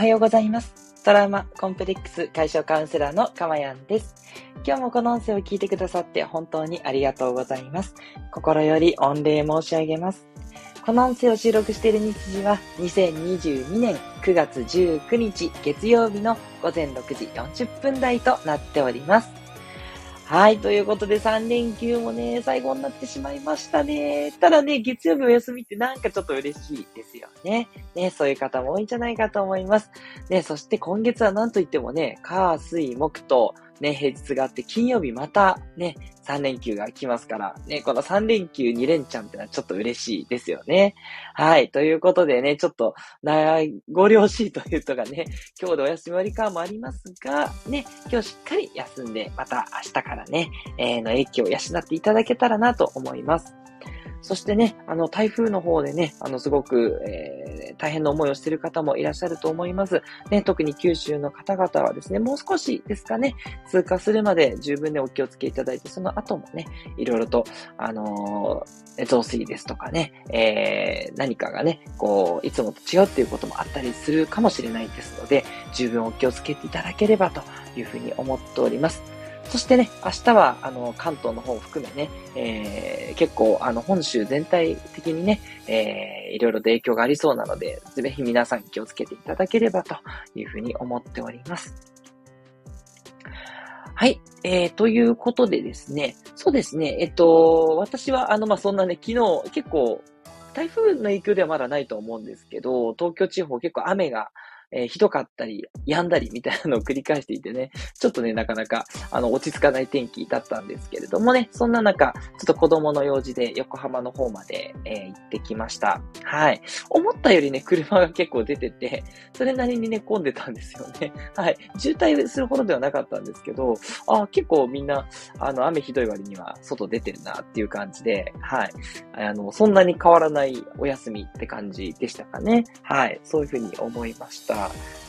はようございます。トラウマコンプレックス解消カウンセラーのかまやんです。今日もこの音声を聞いてくださって本当にありがとうございます。心より御礼申し上げます。この音声を収録している日時は2022年9月19日月曜日の午前6時40分台となっております。はい。ということで3連休もね、最後になってしまいましたね。ただね、月曜日お休みってなんかちょっと嬉しいですよね。ね、そういう方も多いんじゃないかと思います。ね、そして今月はなんといってもね、火、水、木と、ね、平日があって、金曜日またね、3連休が来ますから、ね、この3連休2連チャンってのはちょっと嬉しいですよね。はい。ということでね、ちょっと、な、ご了承というとがね、今日でお休み割り感もありますが、ね、今日しっかり休んで、また明日からね、えーの影響を養っていただけたらなと思います。そしてね、あの、台風の方でね、あの、すごく、えー、大変な思いをしている方もいらっしゃると思います。ね、特に九州の方々はですね、もう少しですかね、通過するまで十分ね、お気をつけいただいて、その後もね、いろいろと、あのー増水ですとかね、えー、何かがね、こう、いつもと違うっていうこともあったりするかもしれないですので、十分お気をつけていただければというふうに思っております。そしてね、明日は、あの、関東の方を含めね、えー、結構、あの、本州全体的にね、えー、いろいろと影響がありそうなので、ぜひ皆さん気をつけていただければというふうに思っております。はい。えー、ということでですね、そうですね、えっと、私は、あの、まあ、そんなね、昨日、結構、台風の影響ではまだないと思うんですけど、東京地方結構雨が、えーひどかったり、止んだりみたいなのを繰り返していてね、ちょっとね、なかなか、あの、落ち着かない天気だったんですけれどもね、そんな中、ちょっと子供の用事で横浜の方まで、えー行ってきました。はい。思ったよりね、車が結構出てて、それなりにね、混んでたんですよね。はい。渋滞するほどではなかったんですけど、あ結構みんな、あの、雨ひどい割には外出てるなっていう感じで、はい。あの、そんなに変わらないお休みって感じでしたかね。はい。そういうふうに思いました。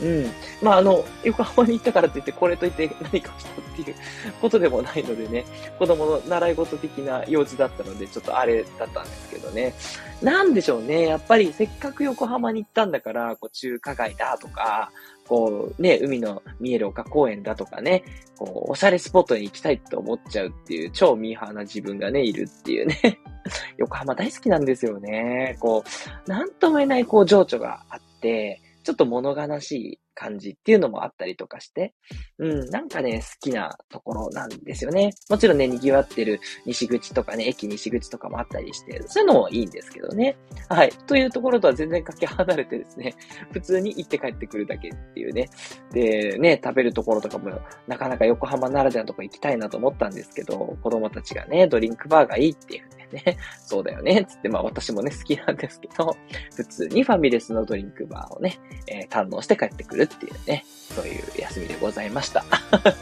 うん。まあ、あの、横浜に行ったからといって、これといって何かをしたっていうことでもないのでね、子供の習い事的な用事だったので、ちょっとあれだったんですけどね。なんでしょうね。やっぱりせっかく横浜に行ったんだから、こう中華街だとか、こうね、海の見える丘公園だとかね、こう、おしゃれスポットに行きたいって思っちゃうっていう超ミーハーな自分がね、いるっていうね。横浜大好きなんですよね。こう、なんとも言えないこう情緒があって、ちょっと物悲しい感じっていうのもあったりとかして、うん、なんかね、好きなところなんですよね。もちろんね、賑わってる西口とかね、駅西口とかもあったりして、そういうのもいいんですけどね。はい。というところとは全然かけ離れてですね、普通に行って帰ってくるだけっていうね。で、ね、食べるところとかも、なかなか横浜ならではのとこ行きたいなと思ったんですけど、子供たちがね、ドリンクバーがいいっていうんでね、そうだよね、つって、まあ私もね、好きなんですけど、普通にファミレスのドリンクバーをね、えー堪能して帰ってくるっていうね、そういう休みでございました。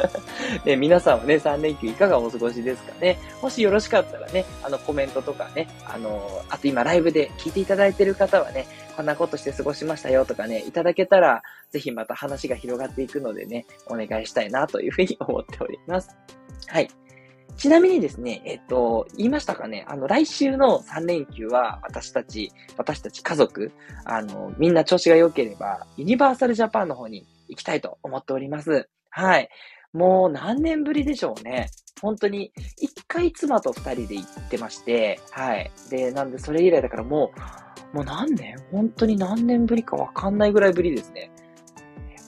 ね、皆さんはね、3連休いかがお過ごしですかね？もしよろしかったらね、あのコメントとかね、あの、あと今ライブで聞いていただいてる方はね、こんなことして過ごしましたよとかね、いただけたら、ぜひまた話が広がっていくのでね、お願いしたいなというふうに思っております。はい。ちなみにですね、えっと、言いましたかね、あの、来週の3連休は、私たち、私たち家族、あの、みんな調子が良ければ、ユニバーサルジャパンの方に行きたいと思っております。はい。もう何年ぶりでしょうね。本当に、一回妻と二人で行ってまして、はい。で、なんでそれ以来だからもう、もう何年？本当に何年ぶりかわかんないぐらいぶりですね。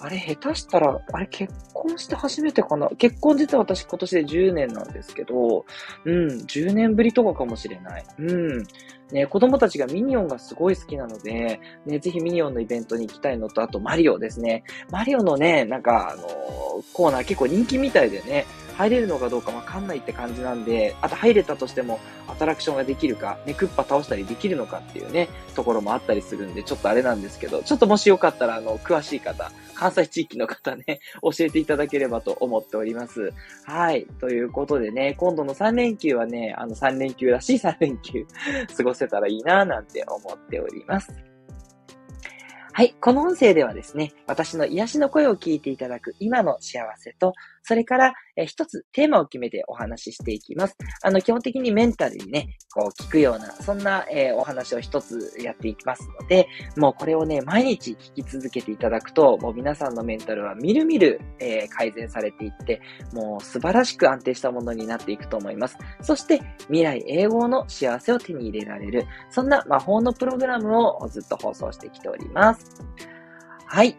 あれ、下手したら、あれ、結婚して初めてかな？結婚実は私今年で10年なんですけど、うん、10年ぶりとかかもしれない。うん。ね、子供たちがミニオンがすごい好きなので、ね、ぜひミニオンのイベントに行きたいのと、あとマリオですね。マリオのね、なんか、あのコーナー結構人気みたいでね、入れるのかどうかわかんないって感じなんで、あと入れたとしてもアトラクションができるか、ね、クッパ倒したりできるのかっていうね、ところもあったりするんで、ちょっとあれなんですけど、ちょっともしよかったら、あの、詳しい方、関西地域の方ね、教えていただければと思っております。はい。ということでね、今度の3連休はね、あの3連休らしい3連休 過ごせたらいいななんて思っております。はい。この音声ではですね、私の癒しの声を聞いていただく今の幸せと、それから、え一つテーマを決めてお話ししていきます。あの、基本的にメンタルにね、こう聞くような、そんな、えー、お話を一つやっていきますので、もうこれをね、毎日聞き続けていただくと、もう皆さんのメンタルはみるみる、えー、改善されていって、もう素晴らしく安定したものになっていくと思います。そして、未来永劫の幸せを手に入れられる、そんな魔法のプログラムをずっと放送してきております。はい。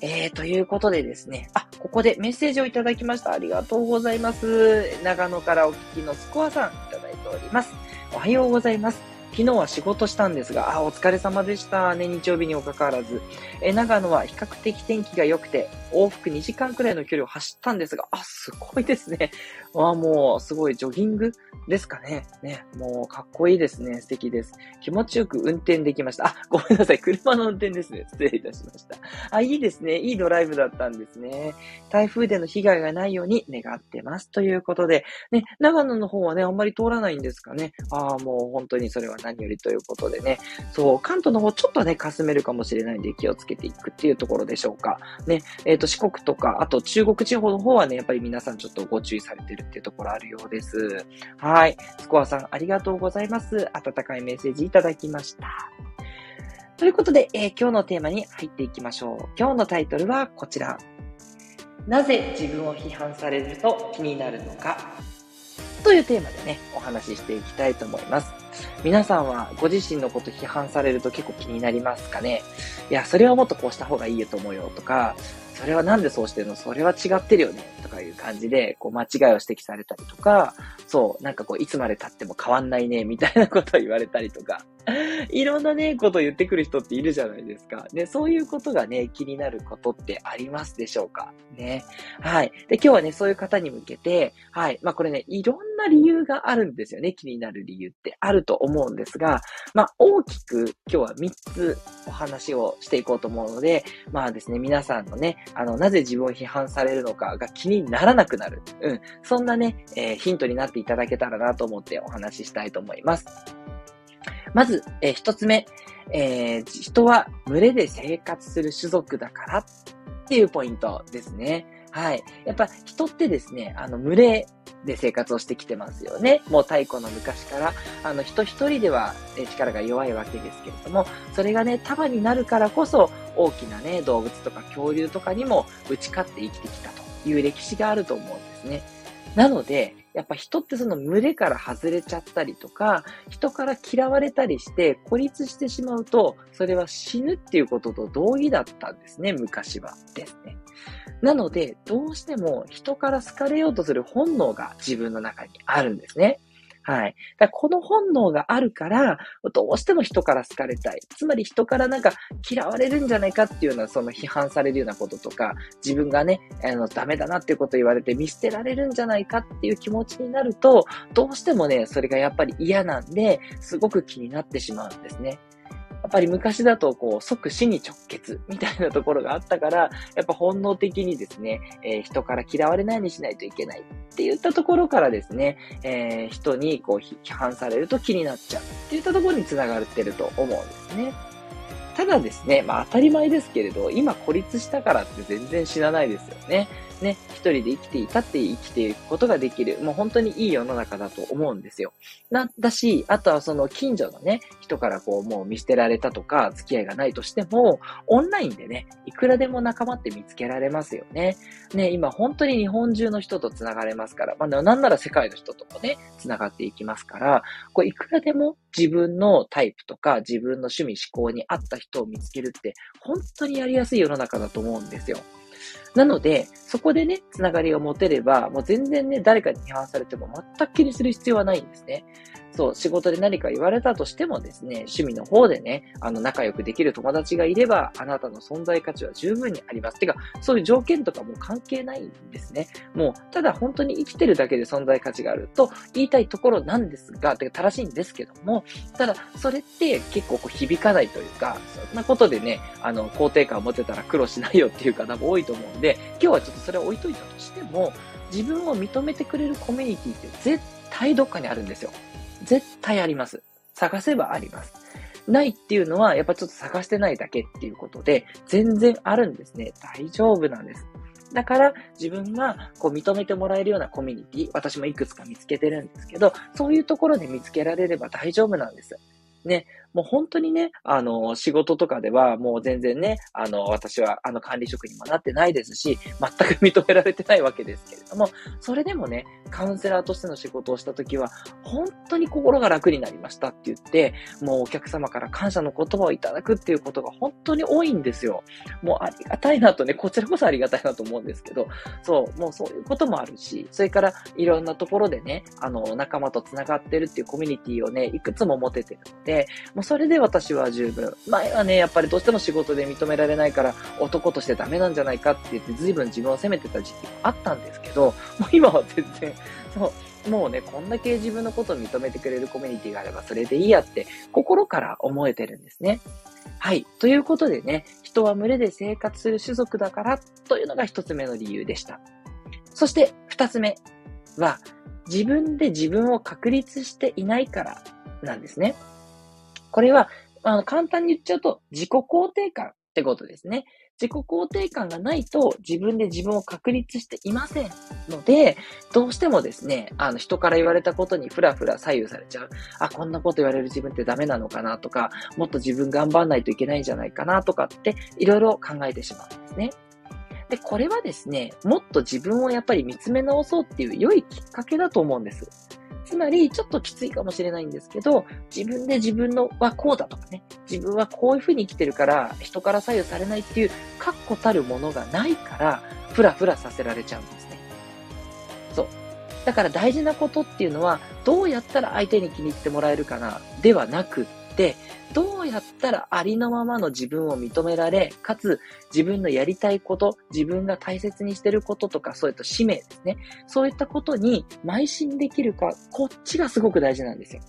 えー、ということでですね。あ、ここでメッセージをいただきました。ありがとうございます。長野からお聞きのスコアさんいただいております。おはようございます。昨日は仕事したんですが、あ、お疲れ様でしたね、日曜日にもかかわらず。え、長野は比較的天気が良くて、往復2時間くらいの距離を走ったんですが、あ、すごいですね。あ、もう、すごい、ジョギングですかね。ね、もう、かっこいいですね。素敵です。気持ちよく運転できました。あ、ごめんなさい。車の運転ですね。失礼いたしました。あ、いいですね。いいドライブだったんですね。台風での被害がないように願ってます。ということで、ね、長野の方はね、あんまり通らないんですかね。ああ、もう本当にそれは何よりということでね、そう、関東の方ちょっとね、霞めるかもしれないんで気をつけていくっていうところでしょうか。ね、えっ、ー、と、四国とか、あと中国地方の方はね、やっぱり皆さんちょっとご注意されてるっていうところあるようです。はい。スコアさん、ありがとうございます。温かいメッセージいただきました。ということで、えー、今日のテーマに入っていきましょう。今日のタイトルはこちら。なぜ自分を批判されると気になるのかというテーマでね、お話ししていきたいと思います。皆さんはご自身のこと批判されると結構気になりますかね？いや、それはもっとこうした方がいいよと思うよとか、それはなんでそうしてるの？それは違ってるよねとかいう感じで、こう間違いを指摘されたりとか、そう、なんかこういつまで経っても変わんないねみたいなことを言われたりとか、いろんなね、こと言ってくる人っているじゃないですか。で、そういうことがね、気になることってありますでしょうか？ね。はい。で、今日はね、そういう方に向けて、はい。まあこれね、いろんな理由があるんですよね。気になる理由ってあると思うんですが、まあ大きく今日は3つお話をしていこうと思うので、まあですね、皆さんのね、あの、なぜ自分を批判されるのかが気にならなくなる。うん。そんなね、えー、ヒントになっていただけたらなと思ってお話ししたいと思います。まず、えー、一つ目、えー、人は群れで生活する種族だからっていうポイントですね。はい。やっぱ人ってですね、あの、群れで生活をしてきてますよね。もう太古の昔から、あの、人一人では力が弱いわけですけれども、それがね、束になるからこそ、大きなね、動物とか恐竜とかにも打ち勝って生きてきたという歴史があると思うんですね。なので、やっぱ人ってその群れから外れちゃったりとか、人から嫌われたりして孤立してしまうと、それは死ぬっていうことと同意だったんですね、昔はですね。なので、どうしても人から好かれようとする本能が自分の中にあるんですね。はい。だこの本能があるから、どうしても人から好かれたい。つまり人からなんか嫌われるんじゃないかっていうような、その批判されるようなこととか、自分がね、あの、ダメだなっていうことを言われて見捨てられるんじゃないかっていう気持ちになると、どうしてもね、それがやっぱり嫌なんで、すごく気になってしまうんですね。やっぱり昔だと、こう、即死に直結みたいなところがあったから、やっぱ本能的にですね、えー、人から嫌われないようにしないといけないって言ったところからですね、えー、人にこう批判されると気になっちゃうって言ったところに繋がってると思うんですね。ただですね、まあ当たり前ですけれど、今孤立したからって全然死なないですよね。ね、一人で生きていたって生きていくことができる、もう本当にいい世の中だと思うんですよ。な、だし、あとはその近所のね、人からこうもう見捨てられたとか、付き合いがないとしても、オンラインでね、いくらでも仲間って見つけられますよね。ね、今本当に日本中の人と繋がれますから、まあなんなら世界の人ともね、繋がっていきますから、こういくらでも自分のタイプとか自分の趣味思考に合った人を見つけるって、本当にやりやすい世の中だと思うんですよ。なので、そこでね、つながりを持てれば、もう全然ね、誰かに批判されても全く気にする必要はないんですね。そう、仕事で何か言われたとしてもですね、趣味の方でね、あの、仲良くできる友達がいれば、あなたの存在価値は十分にあります。てか、そういう条件とかも関係ないんですね。もう、ただ本当に生きてるだけで存在価値があると言いたいところなんですが、てか正しいんですけども、ただ、それって結構こう響かないというか、そんなことでね、あの、肯定感を持てたら苦労しないよっていう方も多いと思うんで、今日はちょっとそれを置いといたとしても、自分を認めてくれるコミュニティって絶対どっかにあるんですよ。絶対あります。探せばあります。ないっていうのは、やっぱちょっと探してないだけっていうことで、全然あるんですね。大丈夫なんです。だから自分がこう認めてもらえるようなコミュニティ、私もいくつか見つけてるんですけど、そういうところで見つけられれば大丈夫なんです。ね、もう本当にね、あの、仕事とかではもう全然ね、あの、私はあの管理職にもなってないですし、全く認められてないわけですけれども、それでもね、カウンセラーとしての仕事をしたときは、本当に心が楽になりましたって言って、もうお客様から感謝の言葉をいただくっていうことが本当に多いんですよ。もうありがたいなとね、こちらこそありがたいなと思うんですけど、そう、もうそういうこともあるし、それからいろんなところでね、あの、仲間と繋がってるっていうコミュニティをね、いくつも持ててるので、もそれで私は十分。前はね、やっぱりどうしても仕事で認められないから男としてダメなんじゃないかって言って随分自分を責めてた時期もあったんですけど、もう今は全然、そう、もうね、こんだけ自分のことを認めてくれるコミュニティがあればそれでいいやって心から思えてるんですね。はい。ということでね、人は群れで生活する種族だからというのが一つ目の理由でした。そして二つ目は、自分で自分を確立していないからなんですね。これは、あの、簡単に言っちゃうと、自己肯定感ってことですね。自己肯定感がないと自分で自分を確立していませんので、どうしてもですね、あの人から言われたことにふらふら左右されちゃう。あ、こんなこと言われる自分ってダメなのかなとか、もっと自分頑張んないといけないんじゃないかなとかっていろいろ考えてしまうんですね。で、これはですね、もっと自分をやっぱり見つめ直そうっていう良いきっかけだと思うんです。つまり、ちょっときついかもしれないんですけど、自分で自分のはこうだとかね、自分はこういうふうに生きてるから、人から左右されないっていう、確固たるものがないから、ふらふらさせられちゃうんですね。そう。だから大事なことっていうのは、どうやったら相手に気に入ってもらえるかな、ではなく、どうやったらありのままの自分を認められ、かつ自分のやりたいこと、自分が大切にしてることとか、そういった使命ですね。そういったことに邁進できるか、こっちがすごく大事なんですよ。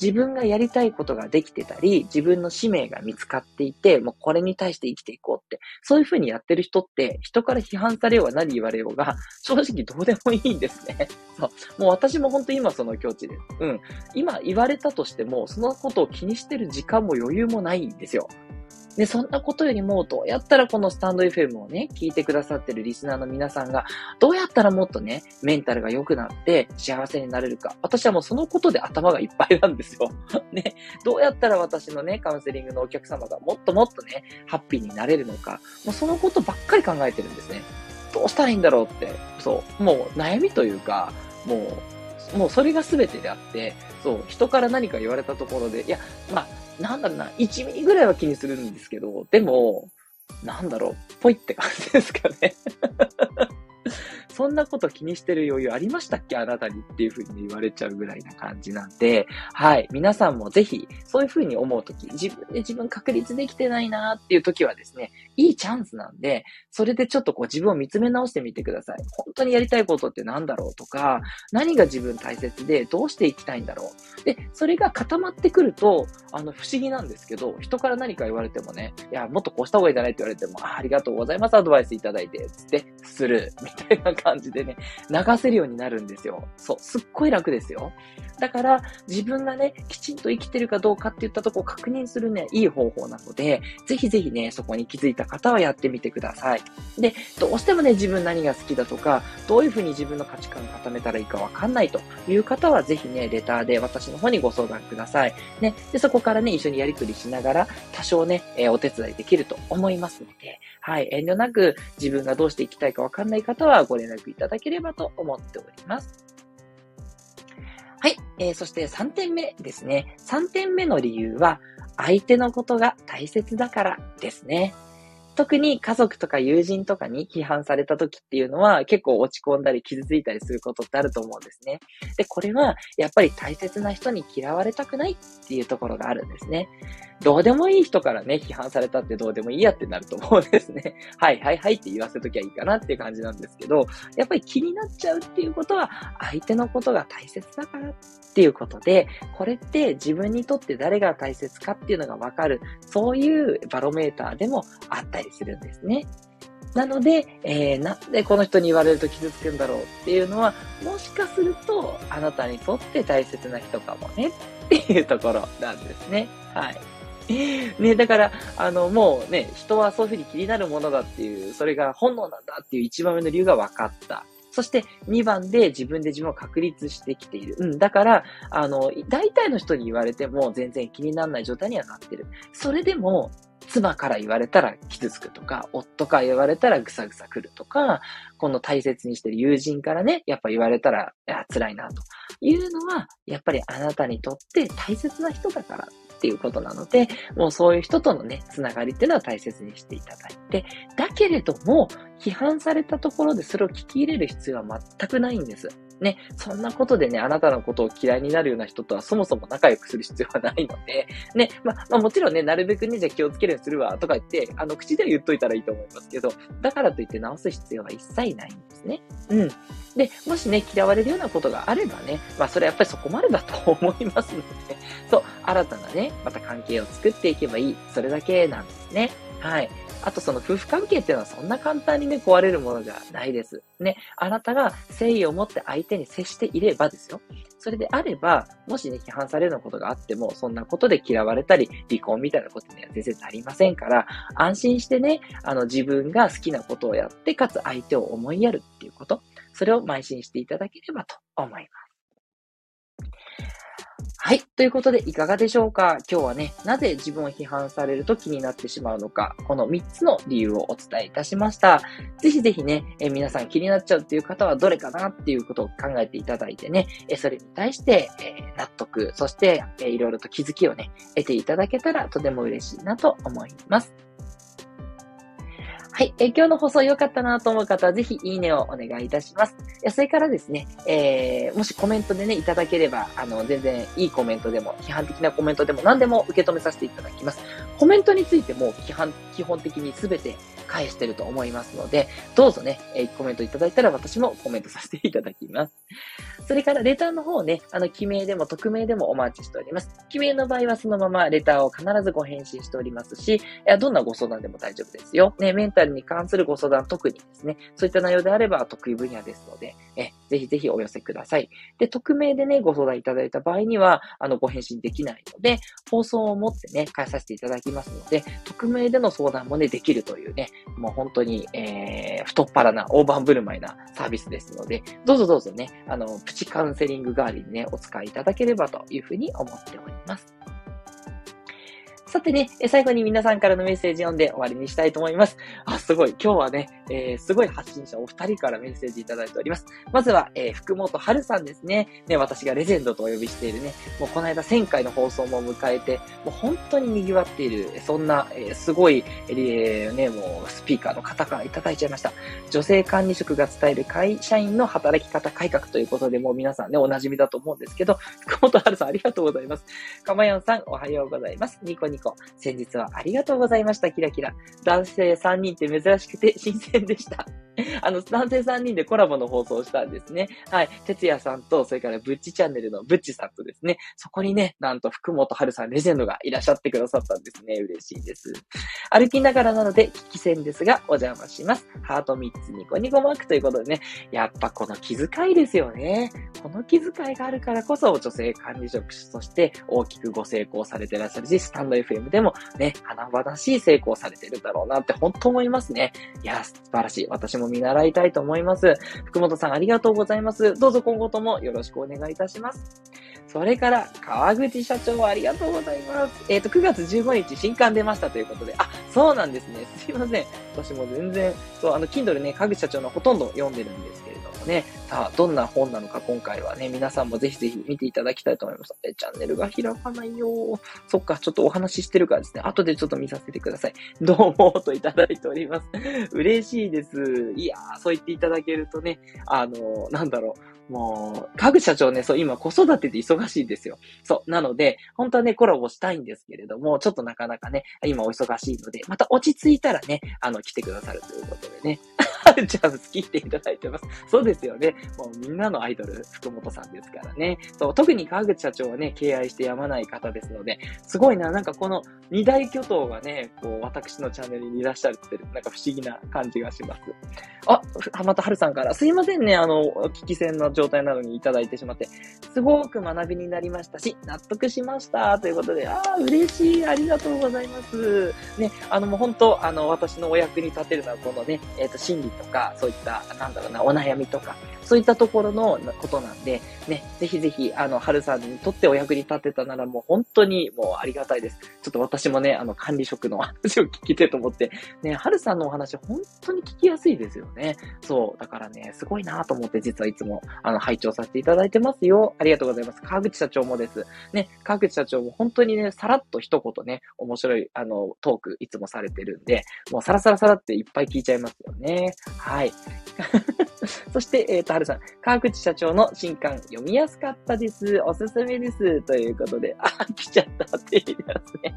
自分がやりたいことができてたり、自分の使命が見つかっていて、もうこれに対して生きていこうって、そういうふうにやってる人って、人から批判されようが何言われようが、正直どうでもいいんですね。そう。もう私も本当今その境地です。うん。今言われたとしても、そのことを気にしてる時間も余裕もないんですよ。で、そんなことよりも、どうやったらこのスタンド FM をね、聞いてくださってるリスナーの皆さんが、どうやったらもっとね、メンタルが良くなって幸せになれるか。私はもうそのことで頭がいっぱいなんですよ。ね、どうやったら私のね、カウンセリングのお客様がもっともっとね、ハッピーになれるのか。もうそのことばっかり考えてるんですね。どうしたらいいんだろうって。そう。もう悩みというか、もう、もうそれが全てであって、そう、人から何か言われたところで、いや、まあ、なんだろうな、1ミリぐらいは気にするんですけど、でも、なんだろう、ぽいって感じですかね。そんなこと気にしてる余裕ありましたっけ？あなたにっていうふうに言われちゃうぐらいな感じなんで、はい。皆さんもぜひ、そういうふうに思うとき、自分で自分確立できてないなっていうときはですね、いいチャンスなんで、それでちょっとこう自分を見つめ直してみてください。本当にやりたいことって何だろうとか、何が自分大切でどうしていきたいんだろう。で、それが固まってくると、あの、不思議なんですけど、人から何か言われてもね、いや、もっとこうした方がいいんじゃないって言われても、あありがとうございます、アドバイスいただいて、つって、する、みたいな感じでね、流せるようになるんですよ。そう、すっごい楽ですよ。だから、自分がね、きちんと生きてるかどうかって言ったとこを確認するね、いい方法なので、ぜひぜひね、そこに気づいた方はやってみてください。で、どうしてもね、自分何が好きだとか、どういうふうに自分の価値観を固めたらいいかわかんないという方は、ぜひね、レターで私の方にご相談ください。ね、で、そこからね、一緒にやりくりしながら、多少ね、えー、お手伝いできると思いますので、はい、遠慮なく自分がどうしていきたいかわかんない方はご連絡いただければと思っております。はい、えー、そして3点目ですね。3点目の理由は、相手のことが大切だからですね。特に家族とか友人とかに批判された時っていうのは結構落ち込んだり傷ついたりすることってあると思うんですね。で、これはやっぱり大切な人に嫌われたくないっていうところがあるんですね。どうでもいい人からね、批判されたってどうでもいいやってなると思うんですね。はいはいはいって言わせときゃいいかなっていう感じなんですけど、やっぱり気になっちゃうっていうことは相手のことが大切だからっていうことで、これって自分にとって誰が大切かっていうのがわかる、そういうバロメーターでもあったりするんですね。なので、えー、なんでこの人に言われると傷つくんだろうっていうのは、もしかすると、あなたにとって大切な人かもねっていうところなんですね。はい。ね、だから、あの、もうね、人はそういうふうに気になるものだっていう、それが本能なんだっていう一番目の理由が分かった。そして2番で自分で自分を確立してきている。うん、だから、あの、大体の人に言われても全然気にならない状態にはなってる。それでも、妻から言われたら傷つくとか、夫から言われたらぐさぐさ来るとか、この大切にしてる友人からね、やっぱ言われたら、いや、辛いなというのは、やっぱりあなたにとって大切な人だからっていうことなので、もうそういう人とのね、つながりっていうのは大切にしていただいて、だけれども、批判されたところでそれを聞き入れる必要は全くないんです。ね、そんなことでね、あなたのことを嫌いになるような人とはそもそも仲良くする必要はないので、ね、まあ、まあ、もちろんね、なるべくね、じゃ気をつけるようにするわ、とか言って、あの、口では言っといたらいいと思いますけど、だからといって直す必要は一切ないんですね。うん。で、もしね、嫌われるようなことがあればね、まあ、それはやっぱりそこまでだと思いますので、そう、新たなね、また関係を作っていけばいい、それだけなんですね。はい。あとその夫婦関係っていうのはそんな簡単にね、壊れるものじゃないです。ね。あなたが誠意を持って相手に接していればですよ。それであれば、もしね、批判されるようなことがあっても、そんなことで嫌われたり、離婚みたいなことには全然なりませんから、安心してね、あの、自分が好きなことをやって、かつ相手を思いやるっていうこと、それを邁進していただければと思います。はい。ということで、いかがでしょうか？今日はね、なぜ自分を批判されると気になってしまうのか、この3つの理由をお伝えいたしました。ぜひぜひね、え皆さん気になっちゃうっていう方はどれかなっていうことを考えていただいてね、えそれに対して、え納得、そして、えいろいろと気づきをね、得ていただけたらとても嬉しいなと思います。はい。え今日の放送良かったなと思う方は、ぜひいいねをお願いいたします。それからですね、えー、もしコメントでね、いただければ、あの、全然いいコメントでも、批判的なコメントでも何でも受け止めさせていただきます。コメントについても、批判、基本的に全て返してると思いますので、どうぞね、え、コメントいただいたら私もコメントさせていただきます。それから、レターの方ね、あの、記名でも匿名でもお待ちしております。記名の場合はそのままレターを必ずご返信しておりますしや、どんなご相談でも大丈夫ですよ。ね、メンタルに関するご相談特にですね、そういった内容であれば得意分野ですので、え、ぜひぜひお寄せください。で、匿名でね、ご相談いただいた場合には、あの、ご返信できないので、放送をもってね、返させていただきますので、匿名での相談もね、できるというね、もう本当に、えー、太っ腹な、大盤振る舞いなサービスですので、どうぞどうぞね、あの、プチカウンセリング代わりにね、お使いいただければというふうに思っております。さてね、最後に皆さんからのメッセージ読んで終わりにしたいと思います。あ、すごい。今日はね、えー、すごい発信者お二人からメッセージいただいております。まずは、えー、福本春さんですね。ね、私がレジェンドとお呼びしているね、もうこの間1000回の放送も迎えて、もう本当に賑わっている、そんな、えー、すごい、えー、ね、もうスピーカーの方からいただいちゃいました。女性管理職が伝える会社員の働き方改革ということで、もう皆さんね、お馴染みだと思うんですけど、福本春さんありがとうございます。かまやんさん、おはようございます。ニコニコ。先日はありがとうございました。キラキラ。男性3人って珍しくて新鮮でした。あの、男性3人でコラボの放送をしたんですね。はい。哲也さんと、それからブッチチャンネルのブッチさんとですね、そこにね、なんと福本春さんレジェンドがいらっしゃってくださったんですね。嬉しいです。歩きながらなので、聞き戦ですが、お邪魔します。ハート3つニコニコマークということでね、やっぱこの気遣いですよね。この気遣いがあるからこそ、女性管理職として大きくご成功されてらっしゃるし、スタンド FM でもね、華々しい成功されてるだろうなって本当思いますね。いや、素晴らしい。私も見習いたいと思います。福本さんありがとうございます。どうぞ今後ともよろしくお願いいたします。それから、川口社長ありがとうございます。えっ、ー、と、9月15日新刊出ましたということで、あ、そうなんですね。すいません。私も全然、そう、あの、Kindle ね、川口社長のほとんど読んでるんですけれどね。さあ、どんな本なのか今回はね、皆さんもぜひぜひ見ていただきたいと思います。え、チャンネルが開かないよそっか、ちょっとお話ししてるからですね。後でちょっと見させてください。どうもといただいております。嬉しいです。いやー、そう言っていただけるとね、あのなんだろう。もう、かぐ社長ね、そう、今子育てで忙しいんですよ。そう。なので、本当はね、コラボしたいんですけれども、ちょっとなかなかね、今お忙しいので、また落ち着いたらね、あの、来てくださるということでね。ちゃん好きっていただいてます。そうですよね。もうみんなのアイドル、福本さんですからね。そう、特に川口社長はね、敬愛してやまない方ですので、すごいな、なんかこの二大巨頭がね、こう、私のチャンネルにいらっしゃるってる、なんか不思議な感じがします。あ、またはるさんから、すいませんね、あの、聞き戦の状態なのにいただいてしまって、すごく学びになりましたし、納得しました。ということで、ああ、嬉しい。ありがとうございます。ね、あの、もう本当、あの、私のお役に立てるのは、このね、えっ、ー、と、心理ととか、そういった、なんだろうな、お悩みとか、そういったところのことなんで、ね、ぜひぜひ、あの、春さんにとってお役に立てたならもう本当にもうありがたいです。ちょっと私もね、あの、管理職の話を聞きてと思って、ね、春さんのお話本当に聞きやすいですよね。そう。だからね、すごいなと思って実はいつも、あの、拝聴させていただいてますよ。ありがとうございます。川口社長もです。ね、川口社長も本当にね、さらっと一言ね、面白い、あの、トークいつもされてるんで、もうサラサラサラっていっぱい聞いちゃいますよね。はい。そして、えっ、ー、と、はるさん、川口社長の新刊読みやすかったです。おすすめです。ということで、あ、来ちゃったって言いますね。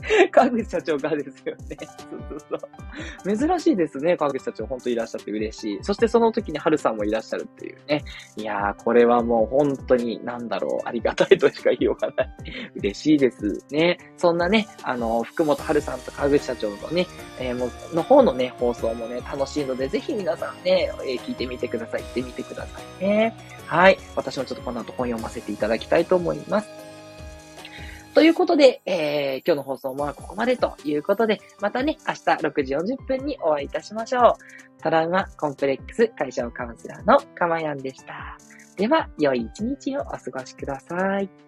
川口社長からですよね。そうそうそう。珍しいですね。川口社長、本当いらっしゃって嬉しい。そしてその時に春さんもいらっしゃるっていうね。いやー、これはもう本当に、なんだろう、ありがたいとしか言いようがない。嬉しいですね。そんなね、あの、福本春さんと川口社長のね、えー、もの方のね、放送もね、楽しいので、ぜひ皆さんね、えー、聞いてみてください。行ってみてくださいね。はい。私もちょっとこの後本読ませていただきたいと思います。ということで、えー、今日の放送はここまでということで、またね、明日6時40分にお会いいたしましょう。トラウマコンプレックス解消カウンセラーのかまやんでした。では、良い一日をお過ごしください。